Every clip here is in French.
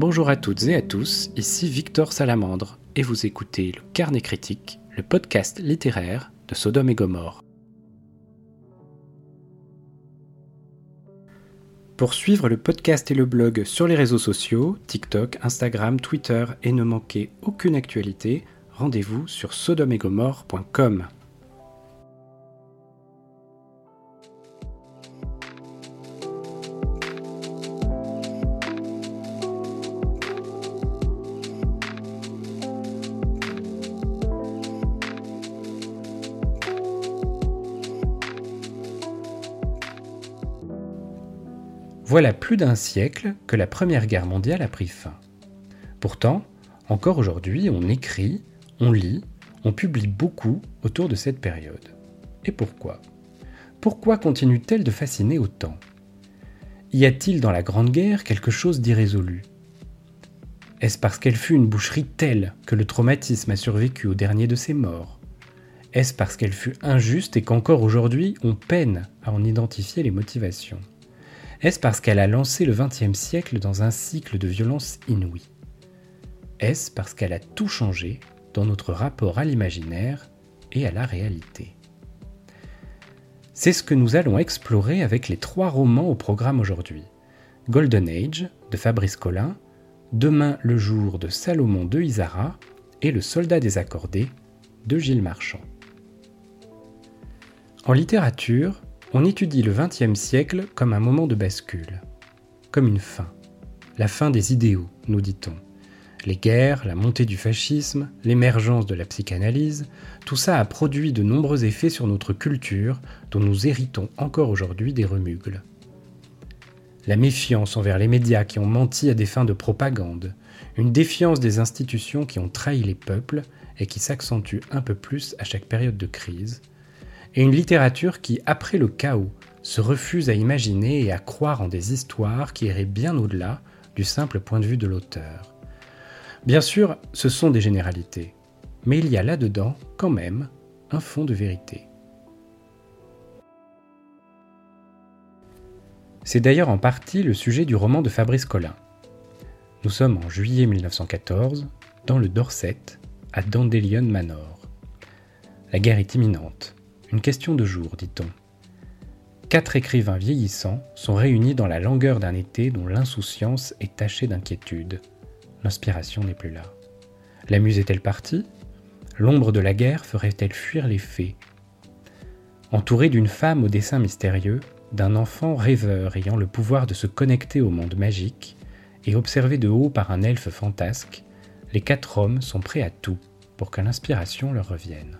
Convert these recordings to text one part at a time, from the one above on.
Bonjour à toutes et à tous, ici Victor Salamandre et vous écoutez le Carnet Critique, le podcast littéraire de Sodome et Gomorre. Pour suivre le podcast et le blog sur les réseaux sociaux, TikTok, Instagram, Twitter et ne manquer aucune actualité, rendez-vous sur sodomegomorre.com. Voilà plus d'un siècle que la Première Guerre mondiale a pris fin. Pourtant, encore aujourd'hui, on écrit, on lit, on publie beaucoup autour de cette période. Et pourquoi? Pourquoi continue-t-elle de fasciner autant? Y a-t-il dans la Grande Guerre quelque chose d'irrésolu? Est-ce parce qu'elle fut une boucherie telle que le traumatisme a survécu au dernier de ses morts? Est-ce parce qu'elle fut injuste et qu'encore aujourd'hui on peine à en identifier les motivations? Est-ce parce qu'elle a lancé le XXe siècle dans un cycle de violence inouïe Est-ce parce qu'elle a tout changé dans notre rapport à l'imaginaire et à la réalité? C'est ce que nous allons explorer avec les trois romans au programme aujourd'hui. Golden Age de Fabrice Collin, Demain le jour de Salomon de Isara et Le soldat désaccordé de Gilles Marchand. En littérature, on étudie le XXe siècle comme un moment de bascule, comme une fin, la fin des idéaux, nous dit-on. Les guerres, la montée du fascisme, l'émergence de la psychanalyse, tout ça a produit de nombreux effets sur notre culture dont nous héritons encore aujourd'hui des remugles. La méfiance envers les médias qui ont menti à des fins de propagande, une défiance des institutions qui ont trahi les peuples et qui s'accentue un peu plus à chaque période de crise, et une littérature qui, après le chaos, se refuse à imaginer et à croire en des histoires qui iraient bien au-delà du simple point de vue de l'auteur. Bien sûr, ce sont des généralités, mais il y a là-dedans, quand même, un fond de vérité. C'est d'ailleurs en partie le sujet du roman de Fabrice Collin. Nous sommes en juillet 1914, dans le Dorset, à Dandelion Manor. La guerre est imminente. Une question de jour, dit-on. Quatre écrivains vieillissants sont réunis dans la langueur d'un été dont l'insouciance est tachée d'inquiétude. L'inspiration n'est plus là. La muse est-elle partie? L'ombre de la guerre ferait-elle fuir les fées Entouré d'une femme au dessin mystérieux, d'un enfant rêveur ayant le pouvoir de se connecter au monde magique, et observé de haut par un elfe fantasque, les quatre hommes sont prêts à tout pour que l'inspiration leur revienne.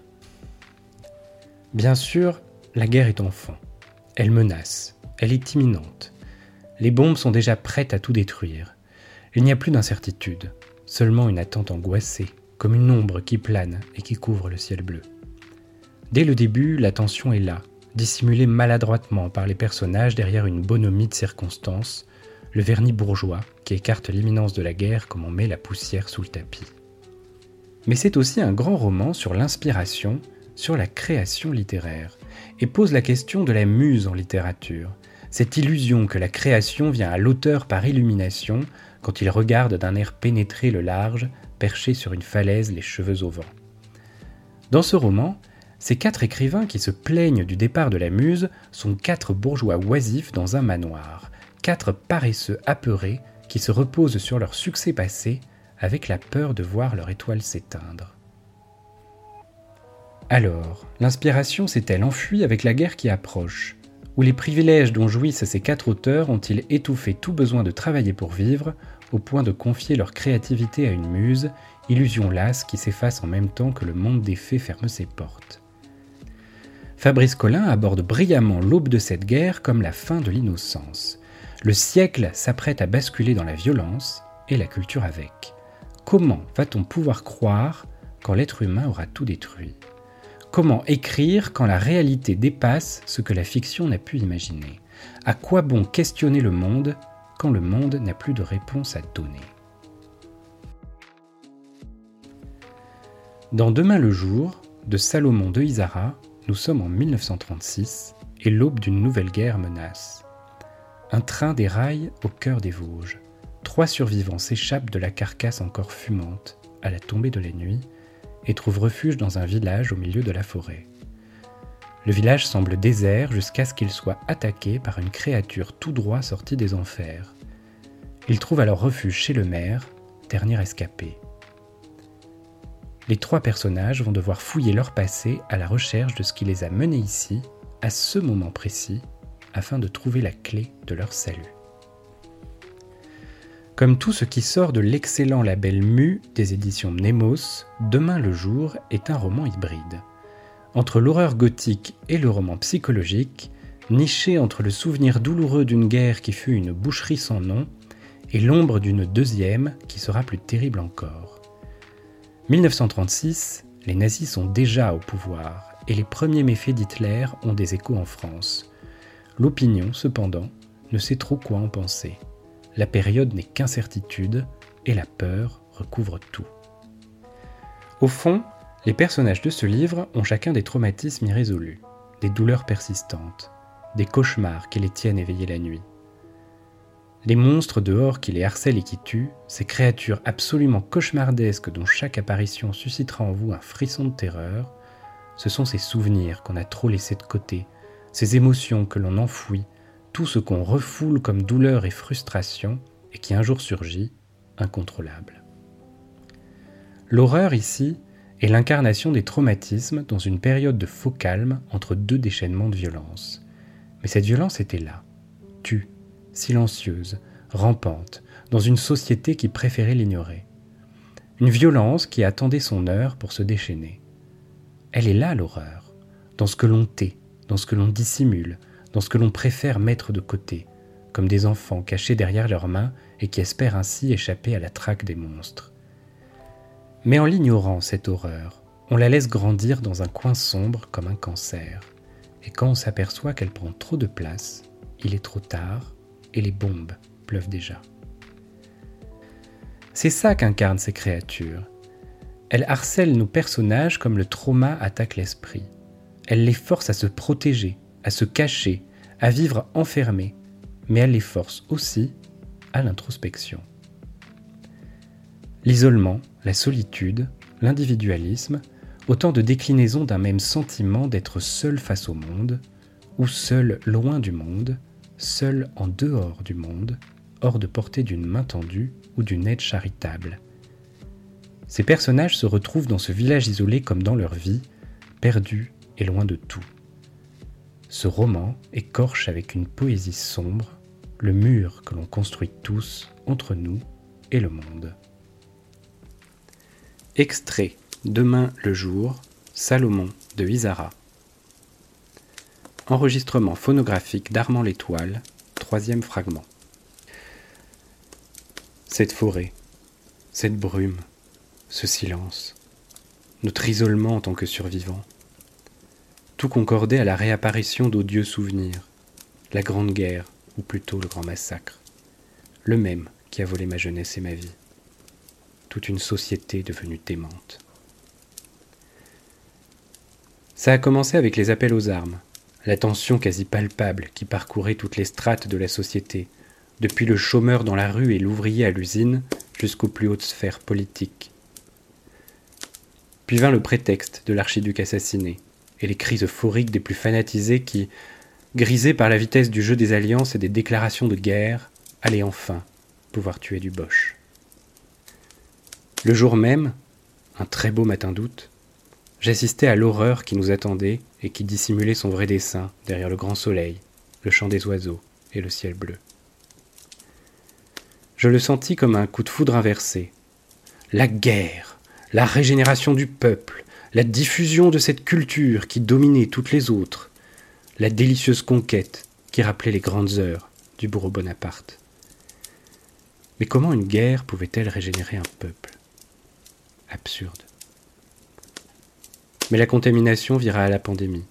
Bien sûr, la guerre est enfant. Elle menace, elle est imminente. Les bombes sont déjà prêtes à tout détruire. Il n'y a plus d'incertitude, seulement une attente angoissée, comme une ombre qui plane et qui couvre le ciel bleu. Dès le début, la tension est là, dissimulée maladroitement par les personnages derrière une bonhomie de circonstances, le vernis bourgeois qui écarte l'imminence de la guerre comme on met la poussière sous le tapis. Mais c'est aussi un grand roman sur l'inspiration sur la création littéraire et pose la question de la muse en littérature, cette illusion que la création vient à l'auteur par illumination quand il regarde d'un air pénétré le large, perché sur une falaise les cheveux au vent. Dans ce roman, ces quatre écrivains qui se plaignent du départ de la muse sont quatre bourgeois oisifs dans un manoir, quatre paresseux apeurés qui se reposent sur leur succès passé avec la peur de voir leur étoile s'éteindre. Alors, l'inspiration s'est-elle enfuie avec la guerre qui approche? Ou les privilèges dont jouissent ces quatre auteurs ont-ils étouffé tout besoin de travailler pour vivre, au point de confier leur créativité à une muse, illusion lasse qui s'efface en même temps que le monde des fées ferme ses portes? Fabrice Collin aborde brillamment l'aube de cette guerre comme la fin de l'innocence. Le siècle s'apprête à basculer dans la violence, et la culture avec. Comment va-t-on pouvoir croire quand l'être humain aura tout détruit? Comment écrire quand la réalité dépasse ce que la fiction n'a pu imaginer? À quoi bon questionner le monde quand le monde n'a plus de réponse à donner? Dans Demain le jour, de Salomon de Isara, nous sommes en 1936 et l'aube d'une nouvelle guerre menace. Un train déraille au cœur des Vosges. trois survivants s'échappent de la carcasse encore fumante à la tombée de la nuit et trouvent refuge dans un village au milieu de la forêt. Le village semble désert jusqu'à ce qu'il soit attaqué par une créature tout droit sortie des enfers. Ils trouvent alors refuge chez le maire, dernier escapé. Les trois personnages vont devoir fouiller leur passé à la recherche de ce qui les a menés ici, à ce moment précis, afin de trouver la clé de leur salut. Comme tout ce qui sort de l'excellent label Mu des éditions Nemos, Demain le jour est un roman hybride. Entre l'horreur gothique et le roman psychologique, niché entre le souvenir douloureux d'une guerre qui fut une boucherie sans nom et l'ombre d'une deuxième qui sera plus terrible encore. 1936, les nazis sont déjà au pouvoir et les premiers méfaits d'Hitler ont des échos en France. L'opinion, cependant, ne sait trop quoi en penser la période n'est qu'incertitude et la peur recouvre tout. Au fond, les personnages de ce livre ont chacun des traumatismes irrésolus, des douleurs persistantes, des cauchemars qui les tiennent éveillés la nuit. Les monstres dehors qui les harcèlent et qui tuent, ces créatures absolument cauchemardesques dont chaque apparition suscitera en vous un frisson de terreur, ce sont ces souvenirs qu'on a trop laissés de côté, ces émotions que l'on enfouit tout ce qu'on refoule comme douleur et frustration et qui un jour surgit, incontrôlable. L'horreur ici est l'incarnation des traumatismes dans une période de faux calme entre deux déchaînements de violence. Mais cette violence était là, tue, silencieuse, rampante, dans une société qui préférait l'ignorer. Une violence qui attendait son heure pour se déchaîner. Elle est là l'horreur, dans ce que l'on tait, dans ce que l'on dissimule, dans ce que l'on préfère mettre de côté, comme des enfants cachés derrière leurs mains et qui espèrent ainsi échapper à la traque des monstres. Mais en l'ignorant, cette horreur, on la laisse grandir dans un coin sombre comme un cancer. Et quand on s'aperçoit qu'elle prend trop de place, il est trop tard et les bombes pleuvent déjà. C'est ça qu'incarnent ces créatures. Elles harcèlent nos personnages comme le trauma attaque l'esprit. Elles les forcent à se protéger, à se cacher, à vivre enfermés, mais elle les force aussi à l'introspection. L'isolement, la solitude, l'individualisme, autant de déclinaisons d'un même sentiment d'être seul face au monde, ou seul loin du monde, seul en dehors du monde, hors de portée d'une main tendue ou d'une aide charitable. Ces personnages se retrouvent dans ce village isolé comme dans leur vie, perdus et loin de tout. Ce roman écorche avec une poésie sombre le mur que l'on construit tous entre nous et le monde. Extrait Demain le jour, Salomon de Isara. Enregistrement phonographique d'Armand l'Étoile, troisième fragment. Cette forêt, cette brume, ce silence, notre isolement en tant que survivants, tout concordait à la réapparition d'odieux souvenirs, la Grande Guerre, ou plutôt le Grand Massacre, le même qui a volé ma jeunesse et ma vie, toute une société devenue démente. Ça a commencé avec les appels aux armes, la tension quasi palpable qui parcourait toutes les strates de la société, depuis le chômeur dans la rue et l'ouvrier à l'usine jusqu'aux plus hautes sphères politiques. Puis vint le prétexte de l'archiduc assassiné, et les cris euphoriques des plus fanatisés qui, grisés par la vitesse du jeu des alliances et des déclarations de guerre, allaient enfin pouvoir tuer du Bosch. Le jour même, un très beau matin d'août, j'assistais à l'horreur qui nous attendait et qui dissimulait son vrai dessin derrière le grand soleil, le chant des oiseaux et le ciel bleu. Je le sentis comme un coup de foudre inversé. La guerre, la régénération du peuple, la diffusion de cette culture qui dominait toutes les autres, la délicieuse conquête qui rappelait les grandes heures du bourreau Bonaparte. Mais comment une guerre pouvait-elle régénérer un peuple? Absurde. Mais la contamination vira à la pandémie.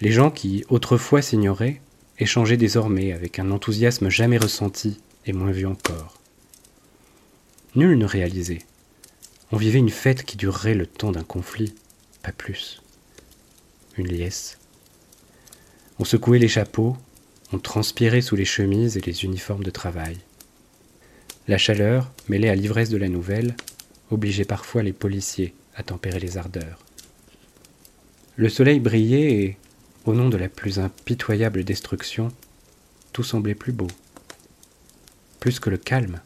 Les gens qui, autrefois, s'ignoraient, échangeaient désormais avec un enthousiasme jamais ressenti et moins vu encore. Nul ne réalisait on vivait une fête qui durerait le temps d'un conflit, pas plus. Une liesse. On secouait les chapeaux, on transpirait sous les chemises et les uniformes de travail. La chaleur, mêlée à l'ivresse de la nouvelle, obligeait parfois les policiers à tempérer les ardeurs. Le soleil brillait et, au nom de la plus impitoyable destruction, tout semblait plus beau. Plus que le calme,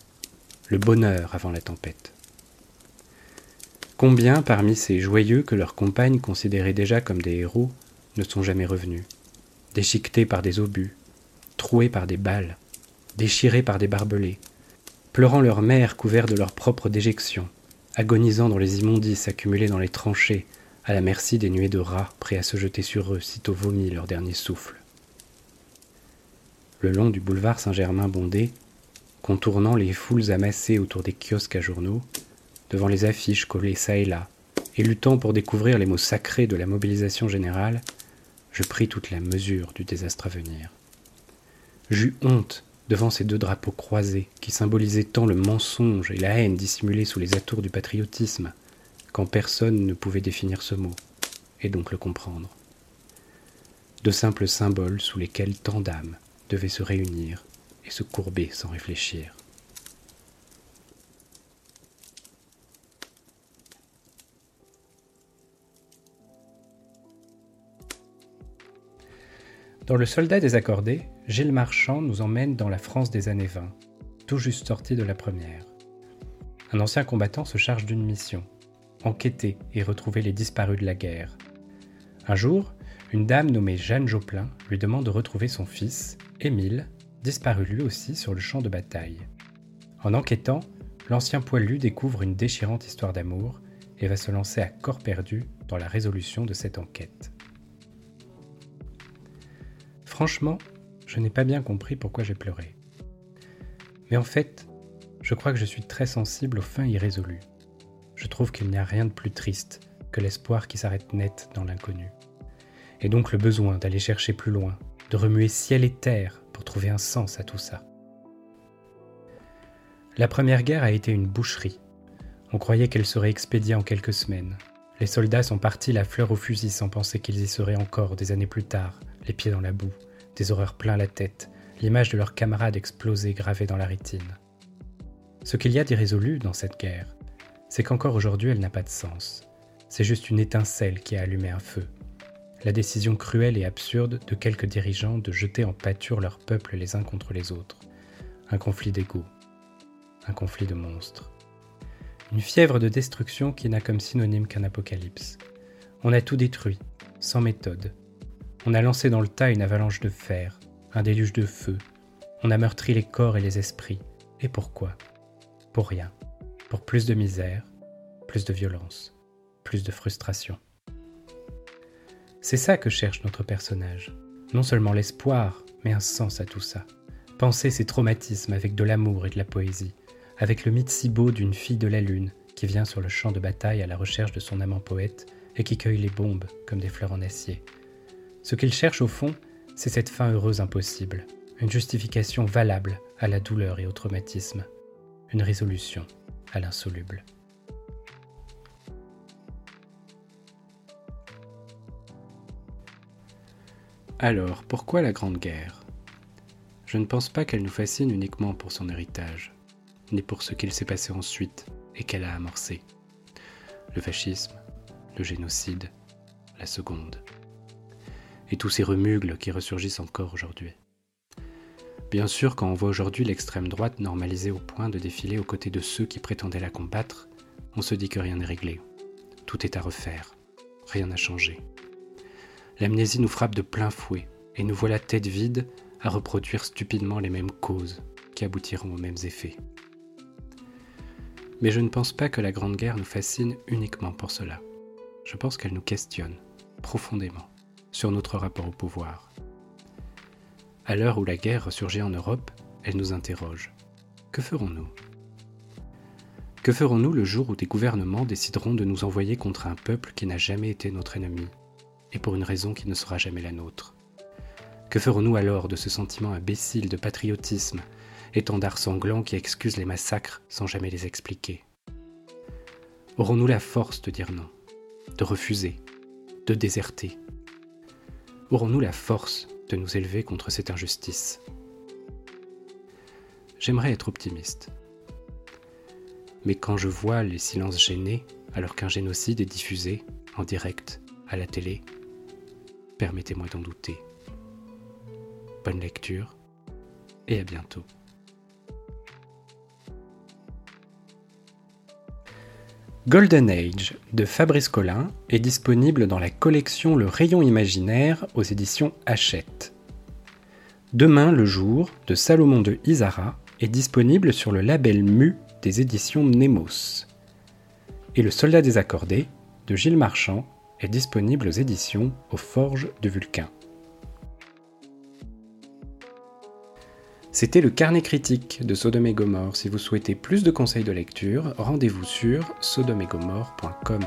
le bonheur avant la tempête. Combien parmi ces joyeux que leurs compagnes considéraient déjà comme des héros ne sont jamais revenus, déchiquetés par des obus, troués par des balles, déchirés par des barbelés, pleurant leur mère couverts de leur propre déjection, agonisant dans les immondices accumulés dans les tranchées, à la merci des nuées de rats prêts à se jeter sur eux sitôt vomi leur dernier souffle. Le long du boulevard Saint-Germain bondé, contournant les foules amassées autour des kiosques à journaux, devant les affiches collées çà et là, et luttant pour découvrir les mots sacrés de la mobilisation générale, je pris toute la mesure du désastre à venir. J'eus honte devant ces deux drapeaux croisés qui symbolisaient tant le mensonge et la haine dissimulés sous les atours du patriotisme, quand personne ne pouvait définir ce mot, et donc le comprendre. De simples symboles sous lesquels tant d'âmes devaient se réunir et se courber sans réfléchir. Dans Le Soldat désaccordé, Gilles Marchand nous emmène dans la France des années 20, tout juste sorti de la première. Un ancien combattant se charge d'une mission enquêter et retrouver les disparus de la guerre. Un jour, une dame nommée Jeanne Joplin lui demande de retrouver son fils, Émile, disparu lui aussi sur le champ de bataille. En enquêtant, l'ancien poilu découvre une déchirante histoire d'amour et va se lancer à corps perdu dans la résolution de cette enquête. Franchement, je n'ai pas bien compris pourquoi j'ai pleuré. Mais en fait, je crois que je suis très sensible aux fins irrésolues. Je trouve qu'il n'y a rien de plus triste que l'espoir qui s'arrête net dans l'inconnu. Et donc le besoin d'aller chercher plus loin, de remuer ciel et terre pour trouver un sens à tout ça. La Première Guerre a été une boucherie. On croyait qu'elle serait expédiée en quelques semaines. Les soldats sont partis la fleur au fusil sans penser qu'ils y seraient encore des années plus tard, les pieds dans la boue, des horreurs plein la tête, l'image de leurs camarades explosés gravée dans la rétine. Ce qu'il y a d'irrésolu dans cette guerre, c'est qu'encore aujourd'hui elle n'a pas de sens. C'est juste une étincelle qui a allumé un feu. La décision cruelle et absurde de quelques dirigeants de jeter en pâture leur peuple les uns contre les autres. Un conflit d'ego. Un conflit de monstres. Une fièvre de destruction qui n'a comme synonyme qu'un apocalypse. On a tout détruit, sans méthode, on a lancé dans le tas une avalanche de fer, un déluge de feu. On a meurtri les corps et les esprits. Et pourquoi? Pour rien. Pour plus de misère, plus de violence, plus de frustration. C'est ça que cherche notre personnage. Non seulement l'espoir, mais un sens à tout ça. Penser ces traumatismes avec de l'amour et de la poésie, avec le mythe si beau d'une fille de la lune qui vient sur le champ de bataille à la recherche de son amant poète et qui cueille les bombes comme des fleurs en acier, ce qu'il cherche au fond, c'est cette fin heureuse impossible, une justification valable à la douleur et au traumatisme, une résolution à l'insoluble. Alors, pourquoi la Grande Guerre? Je ne pense pas qu'elle nous fascine uniquement pour son héritage, ni pour ce qu'il s'est passé ensuite et qu'elle a amorcé. Le fascisme, le génocide, la seconde et tous ces remugles qui ressurgissent encore aujourd'hui. Bien sûr, quand on voit aujourd'hui l'extrême droite normalisée au point de défiler aux côtés de ceux qui prétendaient la combattre, on se dit que rien n'est réglé. Tout est à refaire. Rien n'a changé. L'amnésie nous frappe de plein fouet et nous voilà tête vide à reproduire stupidement les mêmes causes qui aboutiront aux mêmes effets. Mais je ne pense pas que la Grande Guerre nous fascine uniquement pour cela. Je pense qu'elle nous questionne profondément sur notre rapport au pouvoir. À l'heure où la guerre ressurgit en Europe, elle nous interroge. Que ferons-nous? Que ferons-nous le jour où des gouvernements décideront de nous envoyer contre un peuple qui n'a jamais été notre ennemi, et pour une raison qui ne sera jamais la nôtre? Que ferons-nous alors de ce sentiment imbécile de patriotisme, étendard sanglant qui excuse les massacres sans jamais les expliquer? Aurons-nous la force de dire non, de refuser, de déserter aurons-nous la force de nous élever contre cette injustice? J'aimerais être optimiste, mais quand je vois les silences gênés alors qu'un génocide est diffusé en direct à la télé, permettez-moi d'en douter. Bonne lecture et à bientôt. Golden Age de Fabrice Collin est disponible dans la collection Le Rayon Imaginaire aux éditions Hachette. Demain le jour de Salomon de Isara est disponible sur le label Mu des éditions Nemos. Et Le Soldat désaccordé de Gilles Marchand est disponible aux éditions Aux Forges de Vulcain. C'était le carnet critique de Sodome et Gomorre. Si vous souhaitez plus de conseils de lecture, rendez-vous sur sodomegomorre.com.